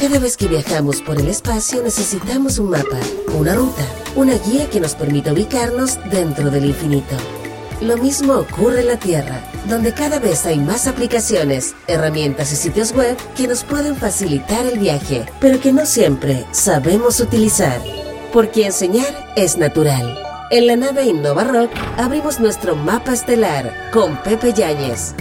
Cada vez que viajamos por el espacio necesitamos un mapa, una ruta, una guía que nos permita ubicarnos dentro del infinito. Lo mismo ocurre en la Tierra, donde cada vez hay más aplicaciones, herramientas y sitios web que nos pueden facilitar el viaje, pero que no siempre sabemos utilizar. Porque enseñar es natural. En la nave Innova Rock abrimos nuestro mapa estelar con Pepe Yáñez.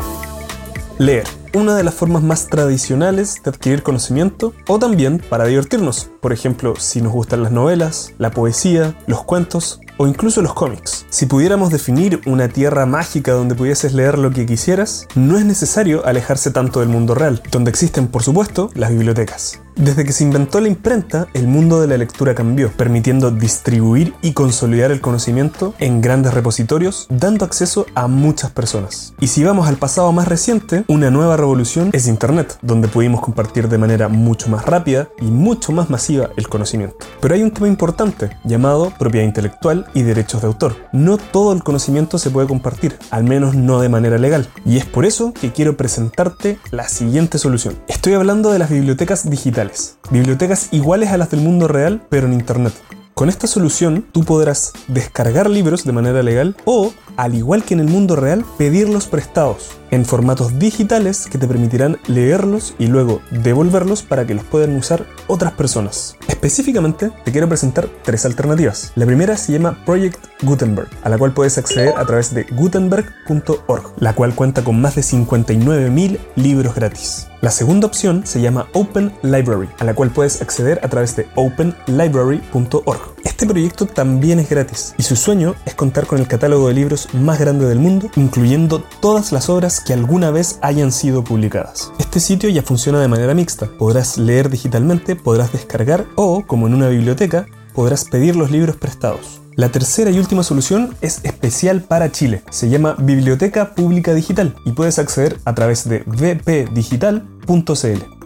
Leer, una de las formas más tradicionales de adquirir conocimiento o también para divertirnos. Por ejemplo, si nos gustan las novelas, la poesía, los cuentos o incluso los cómics. Si pudiéramos definir una tierra mágica donde pudieses leer lo que quisieras, no es necesario alejarse tanto del mundo real, donde existen por supuesto las bibliotecas. Desde que se inventó la imprenta, el mundo de la lectura cambió, permitiendo distribuir y consolidar el conocimiento en grandes repositorios, dando acceso a muchas personas. Y si vamos al pasado más reciente, una nueva revolución es Internet, donde pudimos compartir de manera mucho más rápida y mucho más masiva el conocimiento. Pero hay un tema importante, llamado propiedad intelectual y derechos de autor. No todo el conocimiento se puede compartir, al menos no de manera legal. Y es por eso que quiero presentarte la siguiente solución. Estoy hablando de las bibliotecas digitales Bibliotecas iguales a las del mundo real, pero en Internet. Con esta solución tú podrás descargar libros de manera legal o, al igual que en el mundo real, pedirlos prestados en formatos digitales que te permitirán leerlos y luego devolverlos para que los puedan usar otras personas. Específicamente, te quiero presentar tres alternativas. La primera se llama Project Gutenberg, a la cual puedes acceder a través de gutenberg.org, la cual cuenta con más de 59.000 libros gratis. La segunda opción se llama Open Library, a la cual puedes acceder a través de openlibrary.org. Este proyecto también es gratis y su sueño es contar con el catálogo de libros más grande del mundo, incluyendo todas las obras que alguna vez hayan sido publicadas. Este sitio ya funciona de manera mixta. Podrás leer digitalmente, podrás descargar o, como en una biblioteca, podrás pedir los libros prestados. La tercera y última solución es especial para Chile. Se llama Biblioteca Pública Digital y puedes acceder a través de vpdigital.cl.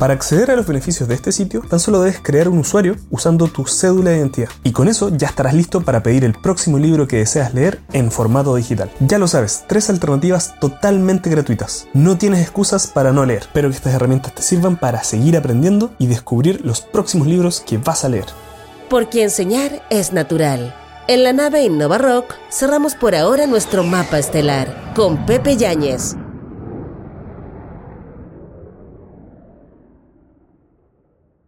Para acceder a los beneficios de este sitio, tan solo debes crear un usuario usando tu cédula de identidad. Y con eso ya estarás listo para pedir el próximo libro que deseas leer en formato digital. Ya lo sabes, tres alternativas totalmente gratuitas. No tienes excusas para no leer. Espero que estas herramientas te sirvan para seguir aprendiendo y descubrir los próximos libros que vas a leer. Porque enseñar es natural. En la nave Innova Rock cerramos por ahora nuestro mapa estelar con Pepe Yáñez